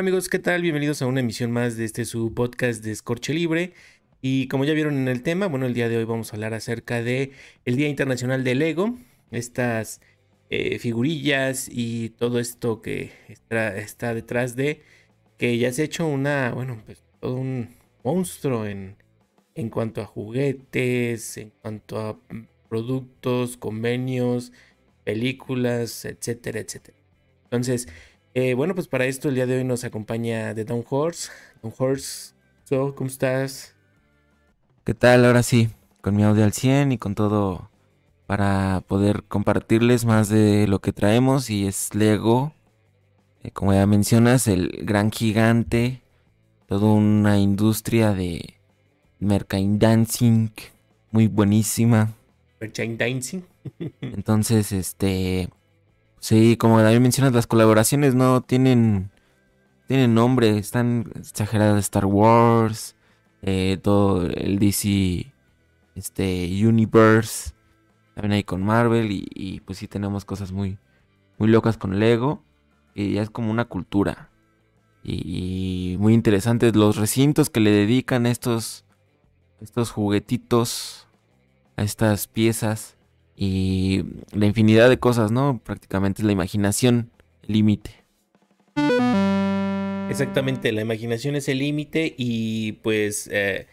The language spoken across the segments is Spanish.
Hola amigos, ¿qué tal? Bienvenidos a una emisión más de este su podcast de Escorche Libre. Y como ya vieron en el tema, bueno, el día de hoy vamos a hablar acerca de el Día Internacional del Lego, estas eh, figurillas y todo esto que está, detrás de que ya se ha hecho una, bueno, pues todo un monstruo en, en cuanto a juguetes, en cuanto a productos, convenios, películas, etcétera, etcétera. Entonces, eh, bueno, pues para esto el día de hoy nos acompaña The Down Horse. Down Horse, ¿cómo estás? ¿Qué tal? Ahora sí, con mi audio al 100 y con todo para poder compartirles más de lo que traemos y es Lego. Eh, como ya mencionas, el gran gigante, toda una industria de merchandising muy buenísima. Merchandising. Entonces, este, Sí, como David mencionas, las colaboraciones no tienen, tienen nombre, están exageradas Star Wars, eh, todo el DC este, Universe, también hay con Marvel y, pues sí tenemos cosas muy, muy locas con Lego y ya es como una cultura. Y, muy interesantes los recintos que le dedican estos, estos juguetitos, a estas piezas y la infinidad de cosas, ¿no? Prácticamente es la imaginación límite. Exactamente, la imaginación es el límite y pues eh,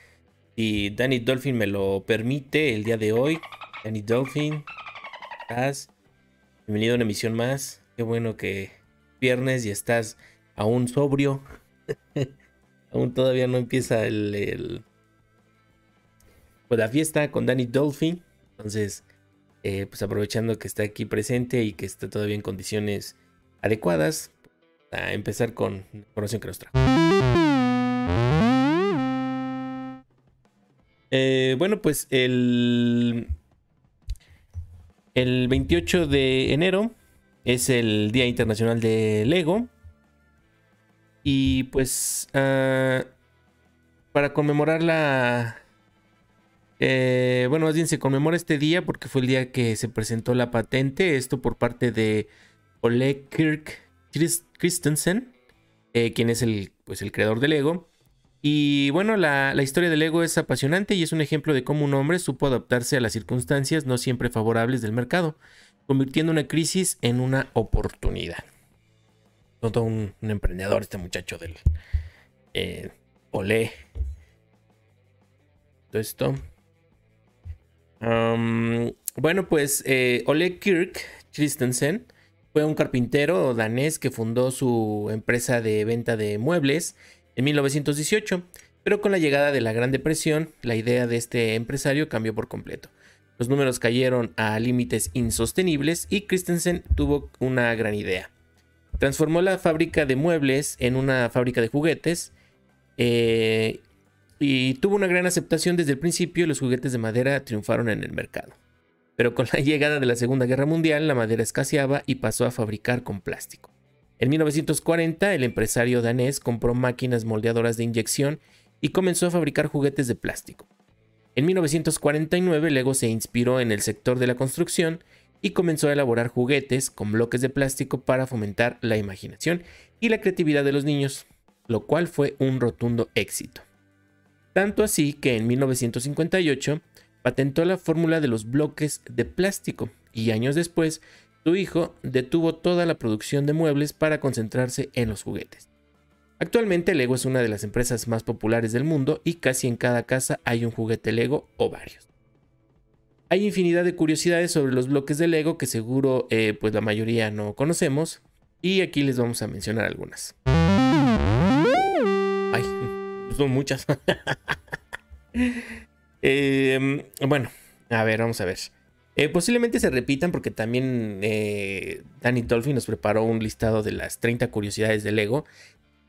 si Danny Dolphin me lo permite el día de hoy, Danny Dolphin, estás bienvenido a una emisión más. Qué bueno que viernes y estás aún sobrio. aún todavía no empieza el, el, pues la fiesta con Danny Dolphin. Entonces, eh, pues aprovechando que está aquí presente y que está todavía en condiciones adecuadas, a empezar con la información que nos trajo. Eh, bueno, pues el, el 28 de enero es el Día Internacional de Lego. Y pues ah, para conmemorar la, eh, bueno, más bien se conmemora este día porque fue el día que se presentó la patente, esto por parte de Oleg Kirk Christensen, eh, quien es el, pues, el creador del Lego. Y bueno, la, la, historia del Lego es apasionante y es un ejemplo de cómo un hombre supo adaptarse a las circunstancias no siempre favorables del mercado, convirtiendo una crisis en una oportunidad. Todo un, emprendedor este muchacho del eh, Olé. Todo esto bueno, pues eh, Oleg Kirk Christensen fue un carpintero danés que fundó su empresa de venta de muebles en 1918, pero con la llegada de la Gran Depresión, la idea de este empresario cambió por completo. Los números cayeron a límites insostenibles y Christensen tuvo una gran idea. Transformó la fábrica de muebles en una fábrica de juguetes eh, y tuvo una gran aceptación desde el principio y los juguetes de madera triunfaron en el mercado. Pero con la llegada de la Segunda Guerra Mundial la madera escaseaba y pasó a fabricar con plástico. En 1940 el empresario danés compró máquinas moldeadoras de inyección y comenzó a fabricar juguetes de plástico. En 1949 Lego se inspiró en el sector de la construcción y comenzó a elaborar juguetes con bloques de plástico para fomentar la imaginación y la creatividad de los niños, lo cual fue un rotundo éxito. Tanto así que en 1958 patentó la fórmula de los bloques de plástico y años después su hijo detuvo toda la producción de muebles para concentrarse en los juguetes. Actualmente Lego es una de las empresas más populares del mundo y casi en cada casa hay un juguete Lego o varios. Hay infinidad de curiosidades sobre los bloques de Lego que seguro eh, pues la mayoría no conocemos y aquí les vamos a mencionar algunas son muchas. Em, bueno, a ver, vamos a ver. Eh, posiblemente se repitan porque también eh, Danny Dolphin nos preparó un listado de las 30 curiosidades de Lego.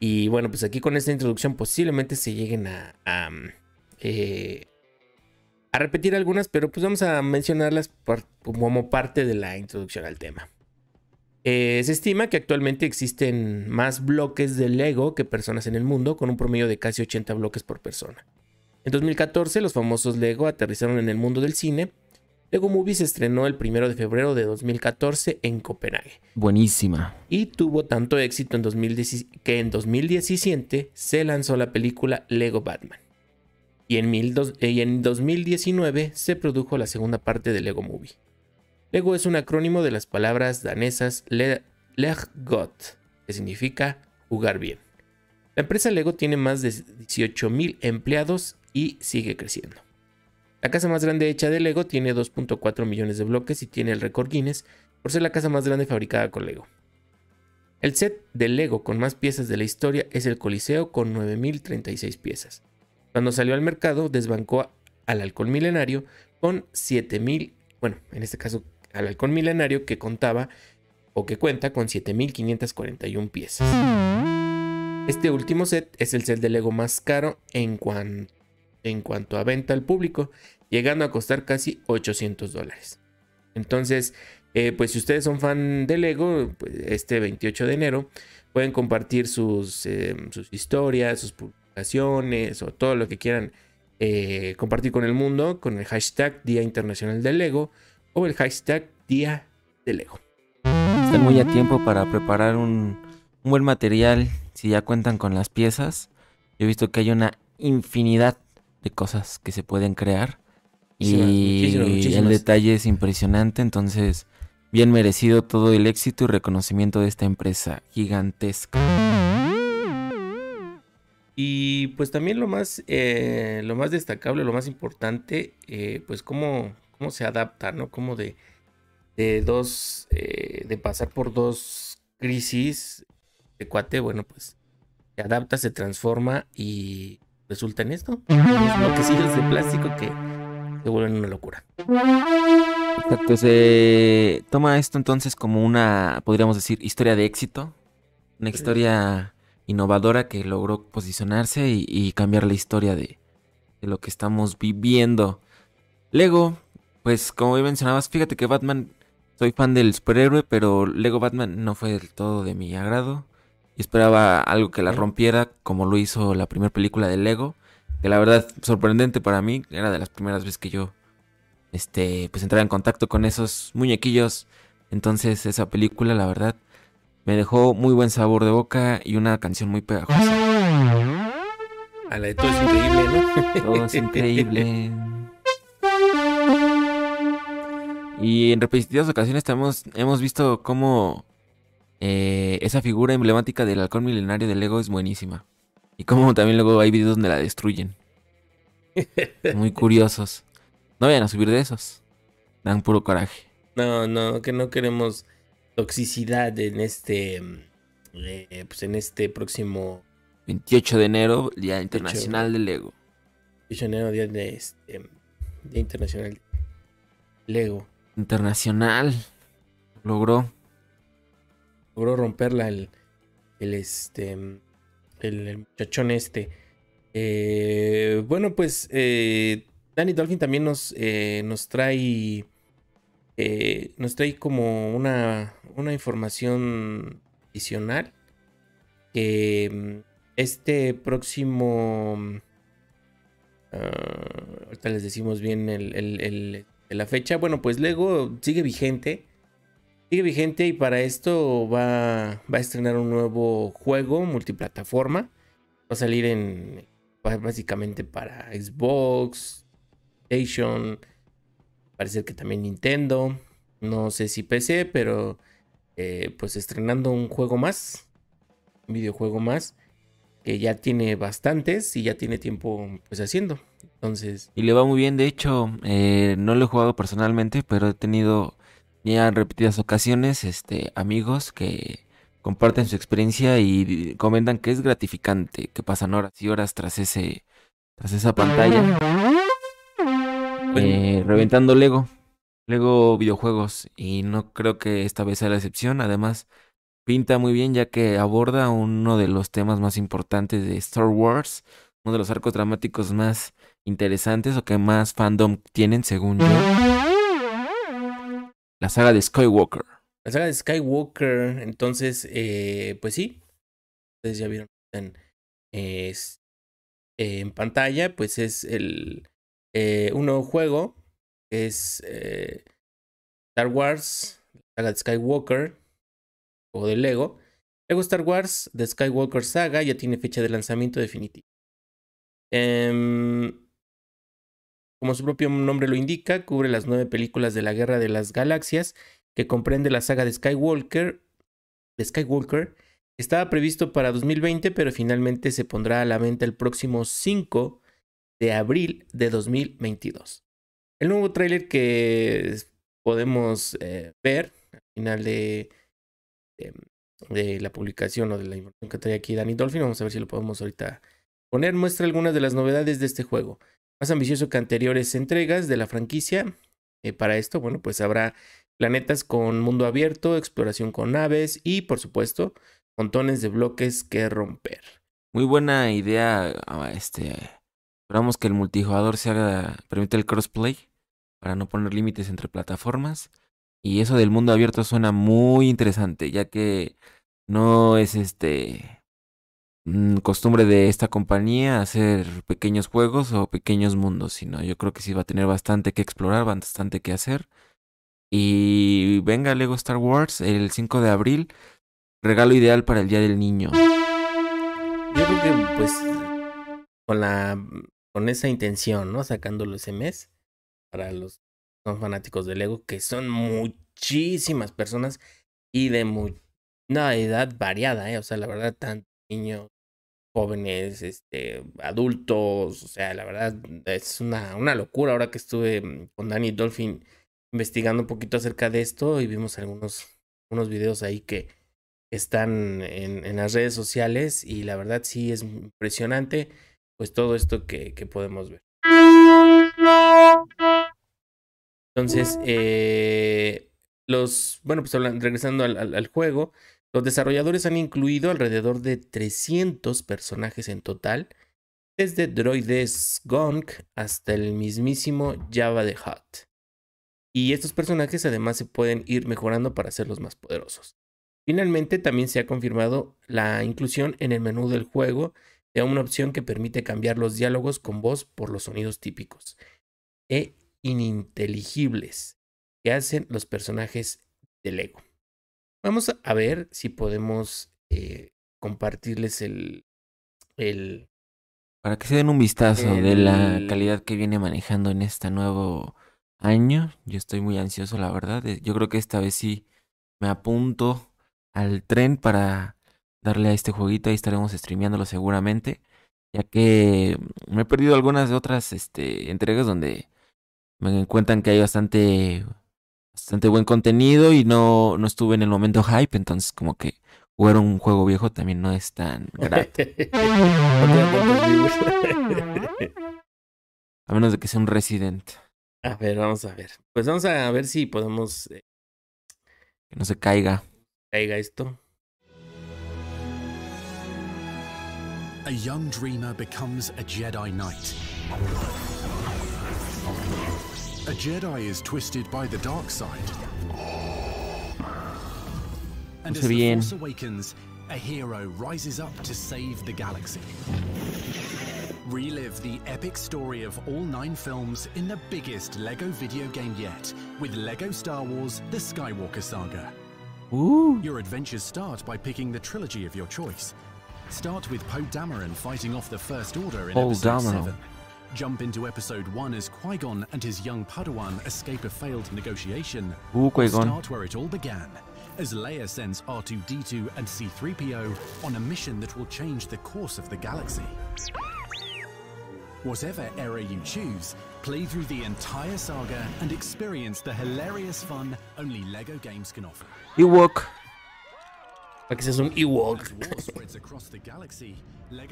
Y bueno, pues aquí con esta introducción posiblemente se lleguen a, a, eh, a repetir algunas, pero pues vamos a mencionarlas como parte de la introducción al tema. Eh, se estima que actualmente existen más bloques de Lego que personas en el mundo, con un promedio de casi 80 bloques por persona. En 2014, los famosos Lego aterrizaron en el mundo del cine Lego Movie se estrenó el 1 de febrero de 2014 en Copenhague. Buenísima. Y tuvo tanto éxito en que en 2017 se lanzó la película Lego Batman. Y en, y en 2019 se produjo la segunda parte de Lego Movie. Lego es un acrónimo de las palabras danesas Leg que significa jugar bien. La empresa Lego tiene más de 18.000 empleados y sigue creciendo. La casa más grande hecha de Lego tiene 2.4 millones de bloques y tiene el récord Guinness por ser la casa más grande fabricada con Lego. El set de Lego con más piezas de la historia es el Coliseo con 9.036 piezas. Cuando salió al mercado desbancó al halcón milenario con 7.000, bueno, en este caso al halcón milenario que contaba o que cuenta con 7.541 piezas. Este último set es el set de Lego más caro en, en cuanto a venta al público, llegando a costar casi 800 dólares. Entonces, eh, pues si ustedes son fan de Lego, pues, este 28 de enero pueden compartir sus, eh, sus historias, sus publicaciones o todo lo que quieran eh, compartir con el mundo con el hashtag Día Internacional del Lego o el hashtag Día de Lego. Están muy a tiempo para preparar un, un buen material si ya cuentan con las piezas. Yo he visto que hay una infinidad de cosas que se pueden crear. Y el detalle es impresionante, entonces bien merecido todo el éxito y reconocimiento de esta empresa gigantesca. Y pues también lo más, eh, lo más destacable, lo más importante, eh, pues cómo, cómo se adapta, ¿no? Como de, de dos, eh, de pasar por dos crisis de cuate, bueno, pues se adapta, se transforma y resulta en esto. Los bloquecillos de plástico que se vuelven una locura. Exacto, se toma esto entonces como una, podríamos decir, historia de éxito. Una historia innovadora que logró posicionarse y, cambiar la historia de, de, lo que estamos viviendo. Lego, pues como mencionabas, fíjate que Batman, soy fan del superhéroe, pero Lego Batman no fue del todo de mi agrado y esperaba algo que la rompiera como lo hizo la primera película de Lego, que la verdad sorprendente para mí, era de las primeras veces que yo este pues entraba en contacto con esos muñequillos. Entonces esa película la verdad me dejó muy buen sabor de boca y una canción muy pegajosa. A la de todo es increíble, ¿no? Todo es increíble. Y en repetidas ocasiones hemos, hemos visto cómo eh, esa figura emblemática del halcón milenario de Lego es buenísima. Y como también luego hay videos donde la destruyen. Muy curiosos. No vayan a subir de esos. Dan puro coraje. No, no, que no queremos toxicidad en este. Eh, pues en este próximo 28 de enero, Día Internacional del Lego. 28 de enero, Día de este, Día Internacional Lego. Internacional. Logró logró romperla el, el, este, el, muchachón este. Eh, bueno, pues eh, Danny Dolphin también nos, eh, nos trae nos trae como una, una información adicional que mm, este próximo ah, ahorita les decimos bien el, la fecha bueno pues Lego sigue vigente Sigue vigente y para esto va, va a estrenar un nuevo juego multiplataforma. Va a salir en básicamente para Xbox, PlayStation, parece que también Nintendo, no sé si PC, pero eh, pues estrenando un juego más, un videojuego más, que ya tiene bastantes y ya tiene tiempo pues haciendo. Entonces... Y le va muy bien, de hecho, eh, no lo he jugado personalmente, pero he tenido ya en repetidas ocasiones este, amigos que comparten su experiencia y comentan que es gratificante, que pasan horas y horas tras ese tras esa pantalla eh, reventando Lego, Lego videojuegos. Y no creo que esta vez sea la excepción, además pinta muy bien ya que aborda uno de los temas más importantes de Star Wars, uno de los arcos dramáticos más interesantes o que más fandom tienen según yo. La saga de Skywalker. La saga de Skywalker. Entonces, eh, pues sí. Ustedes ya vieron en, en pantalla. Pues es el, eh, un nuevo juego es eh, Star Wars, la saga de Skywalker, o de Lego. Lego Star Wars, The Skywalker Saga, ya tiene fecha de lanzamiento definitiva. Em, como su propio nombre lo indica, cubre las nueve películas de la Guerra de las Galaxias, que comprende la saga de Skywalker. De Skywalker estaba previsto para 2020, pero finalmente se pondrá a la venta el próximo 5 de abril de 2022. El nuevo tráiler que podemos eh, ver al final de, de, la publicación o de la información que trae aquí Danny Dolphin, vamos a ver si lo podemos ahorita poner, muestra algunas de las novedades de este juego. Más ambicioso que anteriores entregas de la franquicia. Eh, para esto, bueno, pues habrá planetas con mundo abierto, exploración con naves y, por supuesto, montones de bloques que romper. Muy buena idea, ah, este, Esperamos que el multijugador se haga, permita el crossplay para no poner límites entre plataformas. Y eso del mundo abierto suena muy interesante, ya que no es este costumbre de esta compañía hacer pequeños juegos o pequeños mundos, sino yo creo que sí va a tener bastante que explorar, bastante que hacer. Y venga Lego Star Wars el 5 de abril, regalo ideal para el Día del Niño. Yo creo que pues con la con esa intención, ¿no? Sacándolo ese mes para los son fanáticos de Lego, que son muchísimas personas y de muy, una edad variada, ¿eh? O sea, la verdad, tanto niños, jóvenes, este, adultos, o sea, la verdad es una, una locura. Ahora que estuve mm, con Danny Dolphin investigando un poquito acerca de esto y vimos algunos unos videos ahí que están en, en las redes sociales y la verdad sí es impresionante pues todo esto que, que podemos ver. Entonces, eh, los, bueno, pues regresando al, al, juego, los desarrolladores han incluido alrededor de 300 personajes en total, desde droides Gonk hasta el mismísimo Java de Hutt. Y estos personajes además se pueden ir mejorando para hacerlos más poderosos. Finalmente, también se ha confirmado la inclusión en el menú del juego una opción que permite cambiar los diálogos con voz por los sonidos típicos e ininteligibles que hacen los personajes de Lego. Vamos a ver si podemos eh, compartirles el, el... Para que se den un vistazo de la calidad que viene manejando en este nuevo año. Yo estoy muy ansioso, la verdad. Eh, yo creo que esta vez sí me apunto al tren para darle a este jueguito. Ahí estaremos streameándolo seguramente. Ya que me he perdido algunas de otras este, entregas donde me cuentan que hay bastante, bastante buen contenido y no, no estuve en el momento hype. Entonces, como que jugar un juego viejo también no es tan grato. a menos de que sea un Resident. A ver, vamos a ver. Pues vamos a ver si podemos. Eh, que no se caiga. Caiga esto. a young dreamer becomes a Jedi Knight. Jedi is twisted by the dark side. And as the Force awakens, a hero rises up to save the galaxy. Relive the epic story of all nine films in the biggest LEGO video game yet with LEGO Star Wars The Skywalker Saga. Ooh. Your adventures start by picking the trilogy of your choice, Start with Poe Dameron fighting off the First Order in Episode Dameron. 7. Jump into Episode 1 as Qui-Gon and his young Padawan escape a failed negotiation. Ooh, Start where it all began, as Leia sends R2-D2 and C-3PO on a mission that will change the course of the galaxy. Whatever era you choose, play through the entire saga and experience the hilarious fun only LEGO games can offer. Ewok Para que seas un Ewok.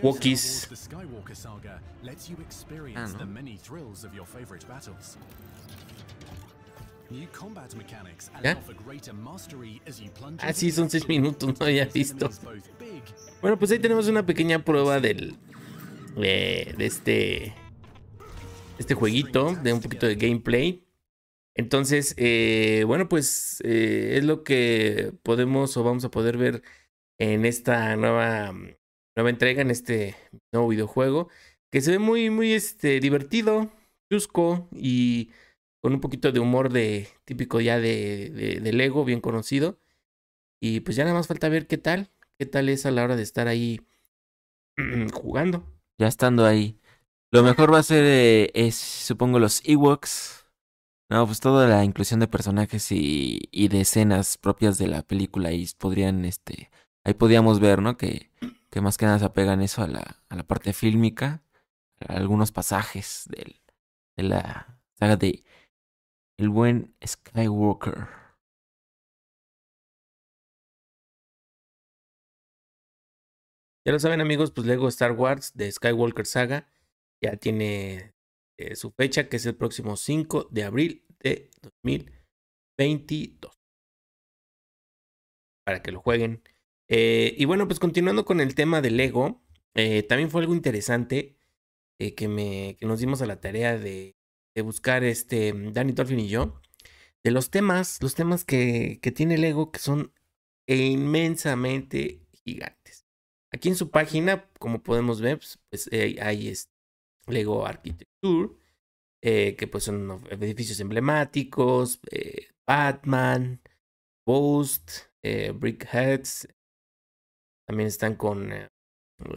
Wookiees. Ah, ¿no? ¿Ya? Ah, sí, son seis minutos, no había visto. Bueno, pues ahí tenemos una pequeña prueba del. de este. Este jueguito, de un poquito de gameplay. Entonces, eh, bueno, pues eh, es lo que podemos o vamos a poder ver en esta nueva, nueva entrega, en este nuevo videojuego, que se ve muy, muy este, divertido, chusco y con un poquito de humor de típico ya de, de, Lego, bien conocido. Y pues ya nada más falta ver qué tal, qué tal es a la hora de estar ahí jugando. Ya estando ahí. Lo mejor va a ser, eh, es, supongo, los Ewoks. No, pues toda la inclusión de personajes y, y de escenas propias de la película. Y podrían, este, ahí podíamos ver, ¿no? Que, que más que nada se apegan eso a la, a la parte fílmica. Algunos pasajes del, de la saga de El buen Skywalker. Ya lo saben amigos, pues Lego Star Wars de Skywalker Saga ya tiene eh, su fecha que es el próximo 5 de abril de 2022. Para que lo jueguen. Eh, y bueno, pues continuando con el tema de Lego, eh, también fue algo interesante que, me, que nos dimos a la tarea de, de buscar este Danny Dolphin y yo. De los temas, los temas que, que tiene Lego que son inmensamente gigantes. Aquí en su página, como podemos ver, pues, pues hay este Lego Architecture, eh, que pues son edificios emblemáticos, eh, Batman, Ghost, eh, Brickheads, también están con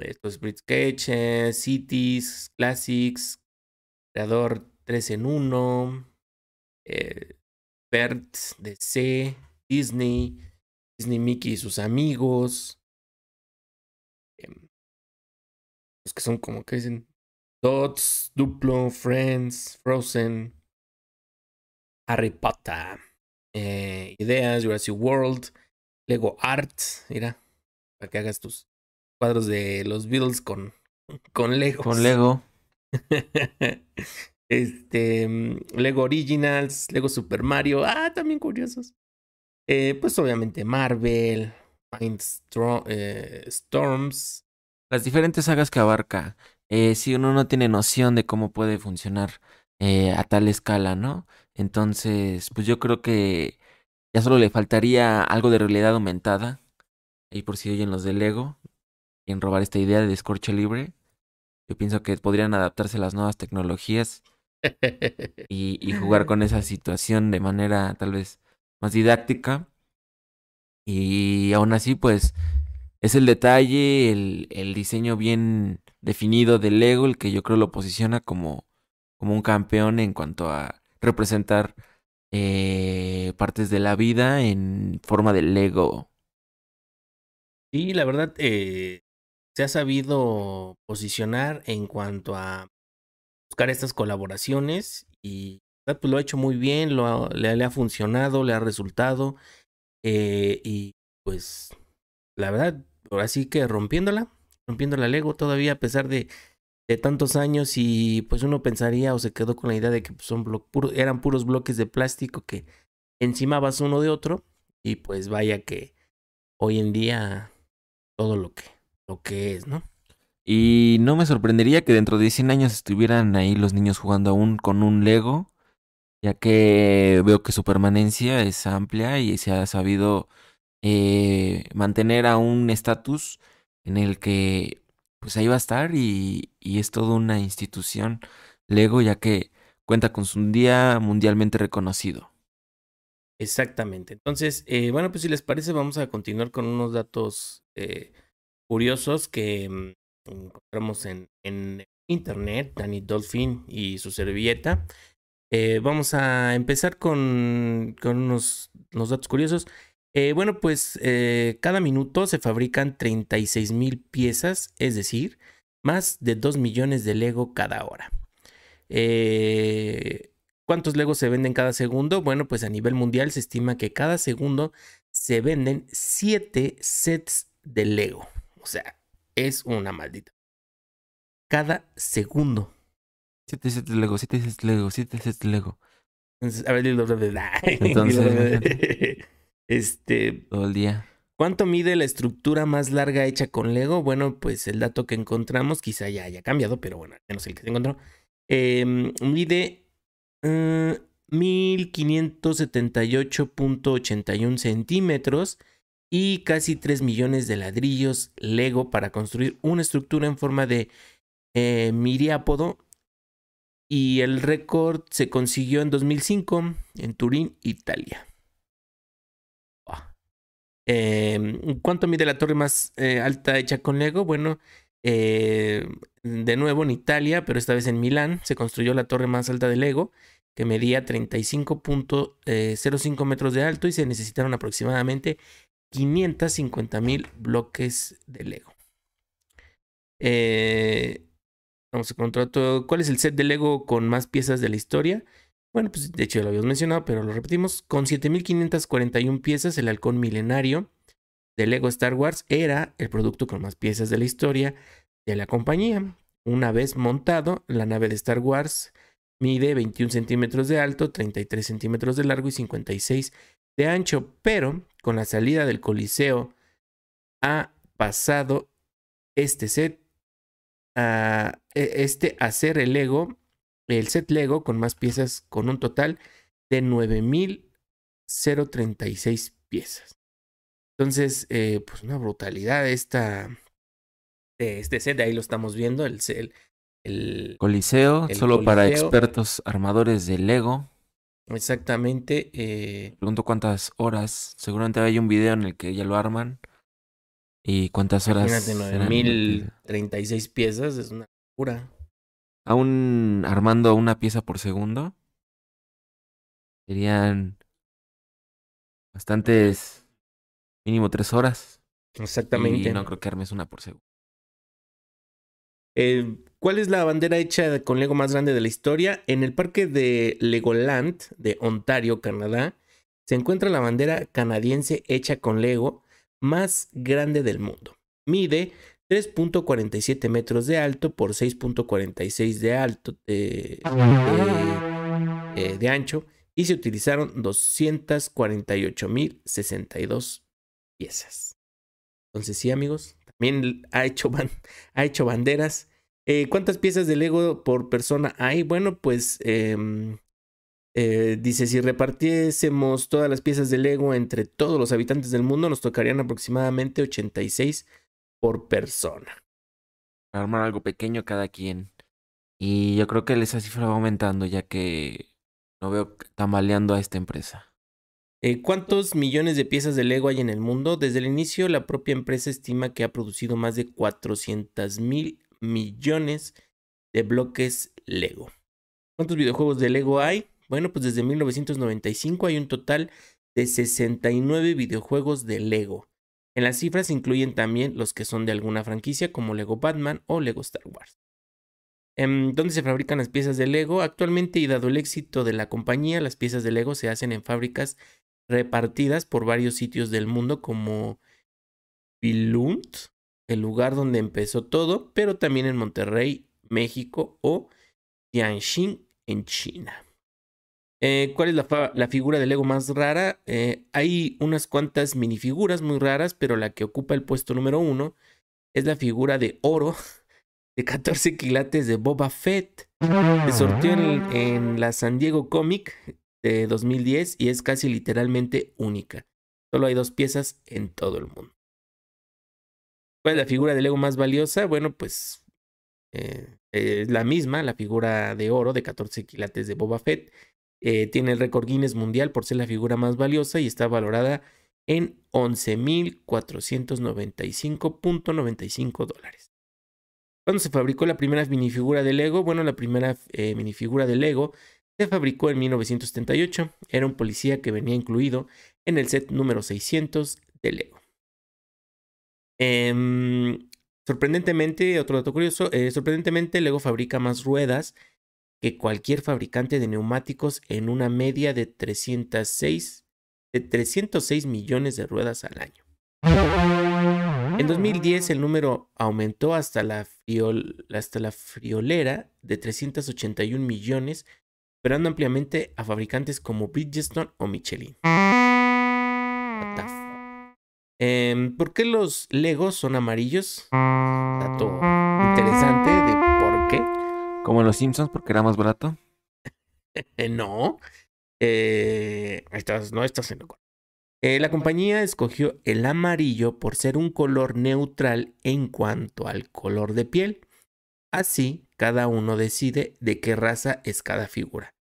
estos Brick Sketch, Cities, Classics, Creador 3 en 1, eh, Bert de C, Disney, Disney Mickey y sus amigos, em, los que son como que dicen Dots, Duplo, Friends, Frozen, Harry Potter, eh, Ideas, Jurassic World, Lego Art, mira, para que hagas tus cuadros de los Beatles con, con Lego. Con Lego. este, Lego Originals, Lego Super Mario, ah, también curiosos. Eh, pues obviamente Marvel, Mind eh, Storms. Las diferentes sagas que abarca eh, si uno no tiene noción de cómo puede funcionar eh, a tal escala, ¿no? Entonces, pues yo creo que ya solo le faltaría algo de realidad aumentada. Y por si oyen los del Lego, en robar esta idea de descorche libre. Yo pienso que podrían adaptarse a las nuevas tecnologías y, y jugar con esa situación de manera tal vez más didáctica. Y aún así, pues, es el detalle, el, el diseño bien definido del Lego, el que yo creo lo posiciona como, como un campeón en cuanto a representar eh, partes de la vida en forma de Lego. Sí, la verdad, eh, se ha sabido posicionar en cuanto a buscar estas colaboraciones y pues lo ha hecho muy bien, le, ha funcionado, le ha resultado eh, y pues la verdad, ahora sí que rompiéndola, rompiendo la Lego todavía a pesar de, de tantos años y pues uno pensaría o se quedó con la idea de que pues, son eran puros bloques de plástico que encimabas uno de otro y pues vaya que hoy en día todo lo que, lo que es, ¿no? Y no me sorprendería que dentro de 100 años estuvieran ahí los niños jugando aún con un Lego, ya que veo que su permanencia es amplia y se ha sabido eh, mantener a un estatus en el que pues ahí va a estar y, y es toda una institución Lego ya que cuenta con su día mundialmente reconocido. Exactamente. Entonces, eh, bueno, pues si les parece, vamos a continuar con unos datos eh, curiosos que mm, encontramos en, en, internet, Danny Dolphin y su servilleta. Eh, vamos a empezar con, con unos, unos datos curiosos. Eh, bueno, pues eh, cada minuto se fabrican 36 mil piezas, es decir, más de 2 millones de Lego cada hora. Eh, ¿Cuántos Legos se venden cada segundo? Bueno, pues a nivel mundial se estima que cada segundo se venden 7 sets de Lego. O sea, es una maldita. Cada segundo. 7 sets de Lego, 7 sets de Lego, 7 sets de Lego. Entonces, a ver, Entonces, Este. Todo el día. ¿Cuánto mide la estructura más larga hecha con Lego? Bueno, pues el dato que encontramos quizá ya haya cambiado, pero bueno, al menos el que se encontró. Eh, mide 1578.81 centímetros y casi 3 millones de ladrillos Lego para construir una estructura en forma de eh, miriápodo Y el récord se consiguió en 2005 en Turín, Italia. Em, ¿Cuánto mide la torre más eh, alta hecha con Lego? Bueno, eh, de nuevo en Italia, pero esta vez en Milán, se construyó la torre más alta de Lego, que medía 35.05 eh, metros de alto y se necesitaron aproximadamente 550 mil bloques de Lego. vamos a encontrar ¿Cuál es el set de Lego con más piezas de la historia? Bueno, pues de hecho lo habíamos mencionado, pero lo repetimos. Con 7.541 piezas, el halcón milenario de Lego Star Wars era el producto con más piezas de la historia de la compañía. Una vez montado, la nave de Star Wars mide 21 centímetros de alto, 33 centímetros de largo y 56 de ancho, pero con la salida del Coliseo ha pasado este set a e, este a ser el Lego el set Lego con más piezas con un total de 9.036 piezas. Entonces, eh, pues una brutalidad esta, este set, ahí lo estamos viendo, el, el, Coliseo, solo para expertos armadores de Lego. Exactamente. Eh, Pregunto cuántas horas, seguramente hay un video en el que ya lo arman. ¿Y cuántas horas? Imagínate, 9.036 piezas, es una locura aún armando una pieza por segundo, serían bastantes, mínimo tres horas. Exactamente. Y no creo que armes una por segundo. Eh, ¿Cuál es la bandera hecha con Lego más grande de la historia? En el parque de Legoland de Ontario, Canadá, se encuentra la bandera canadiense hecha con Lego más grande del mundo. Mide 3.47 metros de alto por 6.46 de alto eh, de ancho y se utilizaron 248.062 piezas. Entonces sí amigos, también ha hecho, ha hecho banderas. Eh, ¿Cuántas piezas de Lego por persona hay? Bueno, pues em, eh, dice, si repartiésemos todas las piezas de Lego entre todos los habitantes del mundo, nos tocarían aproximadamente 86 por persona. Armar algo pequeño cada quien. Y yo creo que esa cifra va aumentando ya que no veo tambaleando a esta empresa. Eh, ¿Cuántos millones de piezas de Lego hay en el mundo? Desde el inicio, la propia empresa estima que ha producido más de 400 mil millones de bloques Lego. ¿Cuántos videojuegos de Lego hay? Bueno, pues desde 1995 hay un total de 69 videojuegos de Lego. En las cifras incluyen también los que son de alguna franquicia como Lego Batman o Lego Star Wars. ¿En ¿Dónde se fabrican las piezas de Lego? Actualmente y dado el éxito de la compañía, las piezas de Lego se hacen en fábricas repartidas por varios sitios del mundo como Billund, el lugar donde empezó todo, pero también en Monterrey, México o Tianjin en China. Eh, ¿Cuál es la, figura de Lego más rara? Eh, hay unas cuantas minifiguras muy raras, pero la que ocupa el puesto número uno es la figura de oro de 14 quilates de Boba Fett. Se sortió en, en la San Diego Comic de 2010 y es casi literalmente única. Solo hay dos piezas en todo el mundo. ¿Cuál es la figura de Lego más valiosa? Bueno, pues eh, es la misma, la figura de oro de 14 quilates de Boba Fett. Eh, tiene el récord Guinness mundial por ser la figura más valiosa y está valorada en 11.495.95 dólares. ¿Cuándo se fabricó la primera minifigura de Lego? Bueno, la primera eh, minifigura de Lego se fabricó en 1978. Era un policía que venía incluido en el set número 600 de Lego. Em, sorprendentemente, otro dato curioso, eh, sorprendentemente Lego fabrica más ruedas que cualquier fabricante de neumáticos en una media de 306, de 306 millones de ruedas al año. En 2010 el número aumentó hasta la, hasta la friolera de 381 millones, superando ampliamente a fabricantes como Bridgestone o Michelin. Em, ¿Por qué los Legos son amarillos? Dato interesante de por qué. Como los Simpsons, porque era más barato. no. Eh, no estás en eh, la compañía escogió el amarillo por ser un color neutral en cuanto al color de piel. Así, cada uno decide de qué raza es cada figura.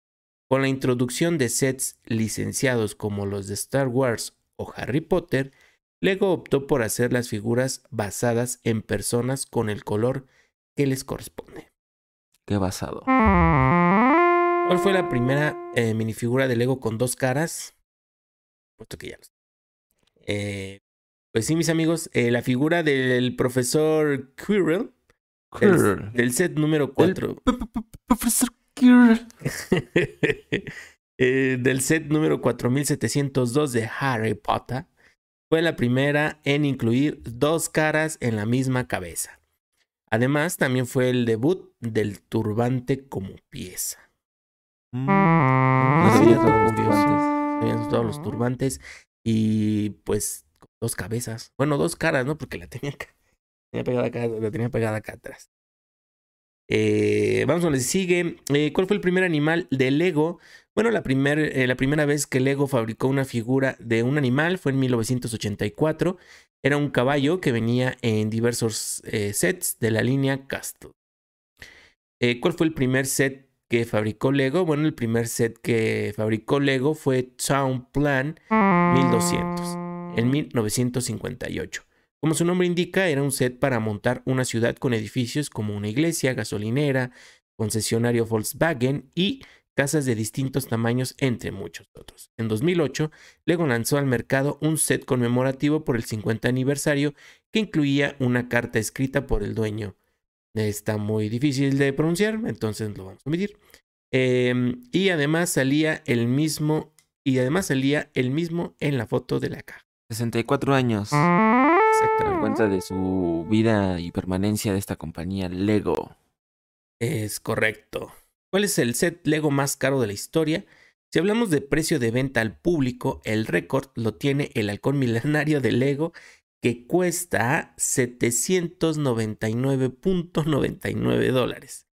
Con la introducción de sets licenciados como los de Star Wars o Harry Potter, Lego optó por hacer las figuras basadas en personas con el color que les corresponde. Qué basado. ¿Cuál fue la primera eh, minifigura de Lego con dos caras? Puesto que ya eh, pues sí, mis amigos, eh, la figura del profesor Quirrell, del, set número 4. Profesor Quirrell. del set número 4702 de Harry Potter fue la primera en incluir dos caras en la misma cabeza. Además, también fue el debut del turbante como pieza. Mm. No todos, todos los turbantes y pues dos cabezas. Bueno, dos caras, ¿no? Porque la tenía, tenía pegada acá, la tenía pegada acá atrás. Eh, vamos a donde sigue. Eh, ¿Cuál fue el primer animal de Lego? Bueno, la, eh, la primera vez que Lego fabricó una figura de un animal fue en 1984. Era un caballo que venía en diversos sets de la línea Castle. ¿Cuál fue el primer set que fabricó Lego? Bueno, el primer set que fabricó Lego fue Town Plan 1200 en 1958. Como su nombre indica, era un set para montar una ciudad con edificios como una iglesia, gasolinera, concesionario Volkswagen y casas de distintos tamaños, entre muchos otros. En 2008, Lego lanzó al mercado un set conmemorativo por el 50 aniversario que incluía una carta escrita por el dueño. Está muy difícil de pronunciar, entonces lo vamos a omitir. Em, y además salía el mismo, y además salía el mismo en la foto de la caja. 64 años. En cuenta de su vida y permanencia de esta compañía Lego. Es correcto. ¿Cuál es el set Lego más caro de la historia? Si hablamos de precio de venta al público, el récord lo tiene el halcón milenario de Lego que cuesta 799.99 dólares.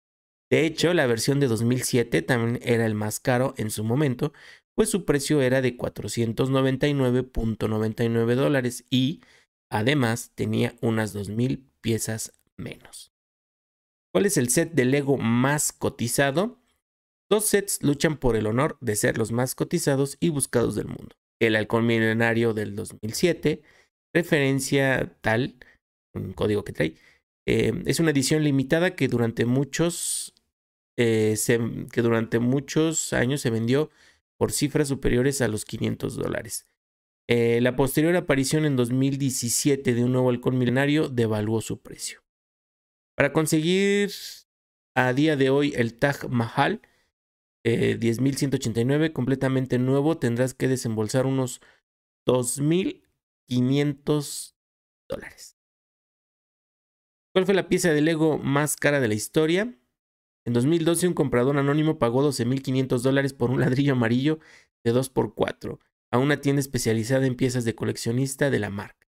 De hecho, la versión de 2007 también era el más caro en su momento, pues su precio era de 499.99 dólares y Además, tenía unas 2.000 piezas menos. ¿Cuál es el set de Lego más cotizado? Dos sets luchan por el honor de ser los más cotizados y buscados del mundo. El halcón milenario del 2007, referencia tal, un código que trae, eh, es una edición limitada que durante muchos eh, que durante muchos años se vendió por cifras superiores a los 500 dólares. Eh, la posterior aparición en 2017 de un nuevo halcón milenario devaluó su precio. Para conseguir a día de hoy el Taj Mahal eh, 10.189 completamente nuevo tendrás que desembolsar unos 2.500 dólares. ¿Cuál fue la pieza de Lego más cara de la historia? En 2012 un comprador anónimo pagó 12.500 dólares por un ladrillo amarillo de 2x4 a una tienda especializada en piezas de coleccionista de la marca.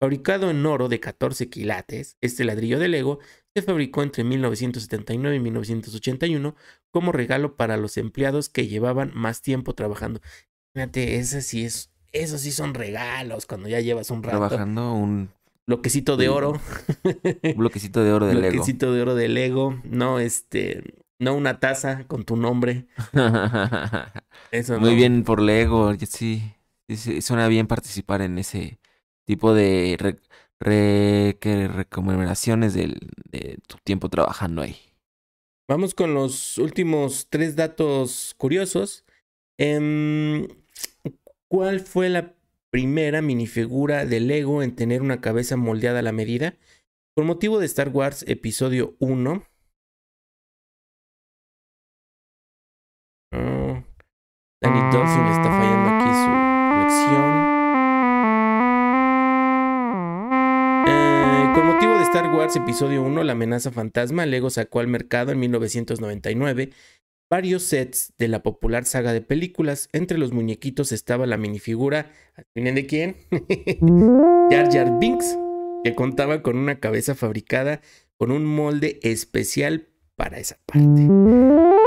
Fabricado en oro de 14 quilates, este ladrillo de Lego se fabricó entre 1979 y 1981 como regalo para los empleados que llevaban más tiempo trabajando. Fíjate, ese sí es, esos sí son regalos cuando ya llevas un rato. Trabajando un bloquecito de oro. un bloquecito de oro de Lego. Bloquecito de oro de Lego. No, este, no una taza con tu nombre. Eso Muy bien por Lego. Sí, sí, suena bien participar en ese tipo de reconmemoraciones de tu tiempo trabajando ahí. Vamos con los últimos tres datos curiosos. Em, ¿Cuál fue la primera minifigura de Lego en tener una cabeza moldeada a la medida? Por motivo de Star Wars Episodio 1, Danny Dolphin está fallando aquí su conexión. Eh, con motivo de Star Wars Episodio 1, La amenaza fantasma, Lego sacó al mercado en 1999 varios sets de la popular saga de películas. Entre los muñequitos estaba la minifigura, ¿adivinen de quién? Jar Jar Binks, que contaba con una cabeza fabricada con un molde especial para esa parte.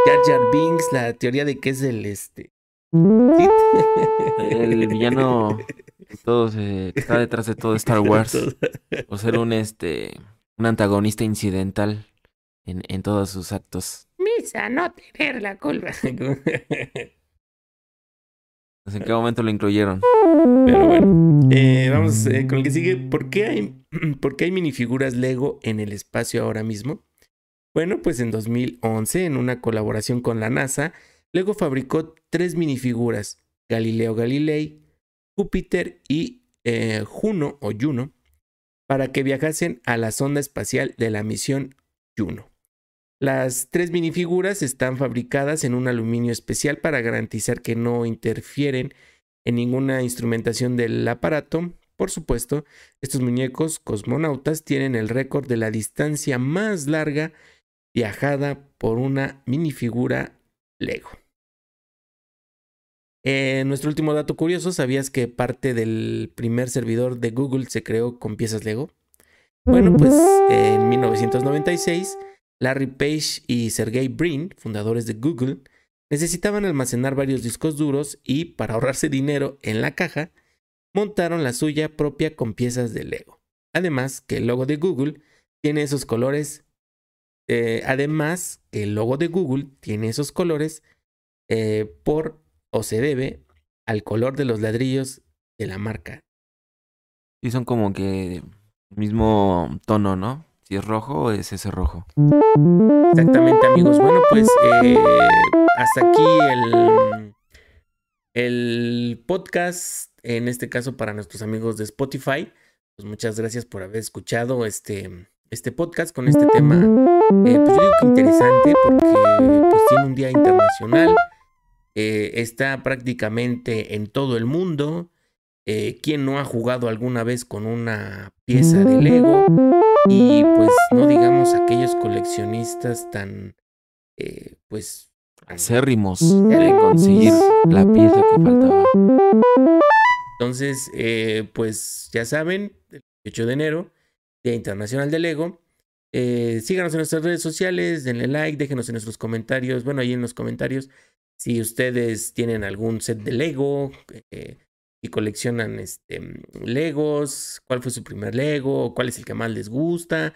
Jar Jar Binks, la teoría de que es el este. El villano todo que está detrás de todo Star Wars. O ser un este un antagonista incidental en, en todos sus actos. Misa, no tener la culpa. ¿En qué momento lo incluyeron? Pero bueno, eh, vamos eh, con el que sigue. ¿Por qué, hay, ¿Por qué hay minifiguras Lego en el espacio ahora mismo? Bueno, pues en 2011, en una colaboración con la NASA, Lego fabricó tres minifiguras, Galileo Galilei, Júpiter y eh, Juno o Juno, para que viajasen a la sonda espacial de la misión Juno. Las tres minifiguras están fabricadas en un aluminio especial para garantizar que no interfieren en ninguna instrumentación del aparato. Por supuesto, estos muñecos cosmonautas tienen el récord de la distancia más larga viajada por una minifigura Lego. Eh, nuestro último dato curioso, ¿sabías que parte del primer servidor de Google se creó con piezas Lego? Bueno, pues en 1996 Larry Page y Sergey Brin, fundadores de Google, necesitaban almacenar varios discos duros y, para ahorrarse dinero en la caja, montaron la suya propia con piezas de Lego. Además, que el logo de Google tiene esos colores. Eh, además, que el logo de Google tiene esos colores eh, por o se debe al color de los ladrillos de la marca. Y son como que mismo tono, ¿no? Si es rojo, es ese rojo. Exactamente, amigos. Bueno, pues eh, hasta aquí el, el podcast. En este caso, para nuestros amigos de Spotify. Pues muchas gracias por haber escuchado este, este podcast con este tema. Eh, pues yo digo que interesante porque pues tiene un día internacional. Eh, está prácticamente en todo el mundo. Eh, ¿Quién no ha jugado alguna vez con una pieza de Lego? Y pues no digamos aquellos coleccionistas tan, eh, pues... Acérrimos de conseguir la pieza que faltaba. Entonces, pues ya saben, el 8 de enero, Día Internacional del Lego. Eh, síganos en nuestras redes sociales, denle like, déjenos en nuestros comentarios, bueno, ahí en los comentarios, si ustedes tienen algún set de Lego, eh, y coleccionan este, Legos, cuál fue su primer Lego, cuál es el que más les gusta,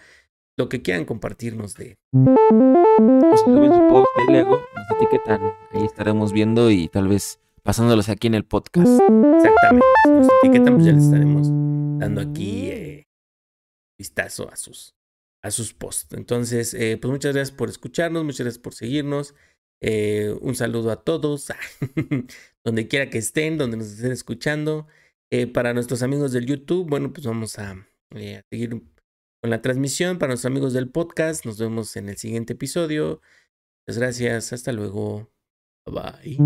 lo que quieran compartirnos de. O si suben su post de Lego, nos etiquetan, ahí estaremos viendo y tal vez pasándolos aquí en el podcast. Exactamente, si nos etiquetan, pues ya les estaremos dando aquí eh, vistazo a sus, a sus posts. Entonces, eh, pues muchas gracias por escucharnos, muchas gracias por seguirnos. Eh, un saludo a todos, donde quiera que estén, donde nos estén escuchando. Eh, para nuestros amigos del YouTube, bueno, pues vamos a, a, seguir con la transmisión. Para nuestros amigos del podcast, nos vemos en el siguiente episodio. Muchas gracias, hasta luego. Bye.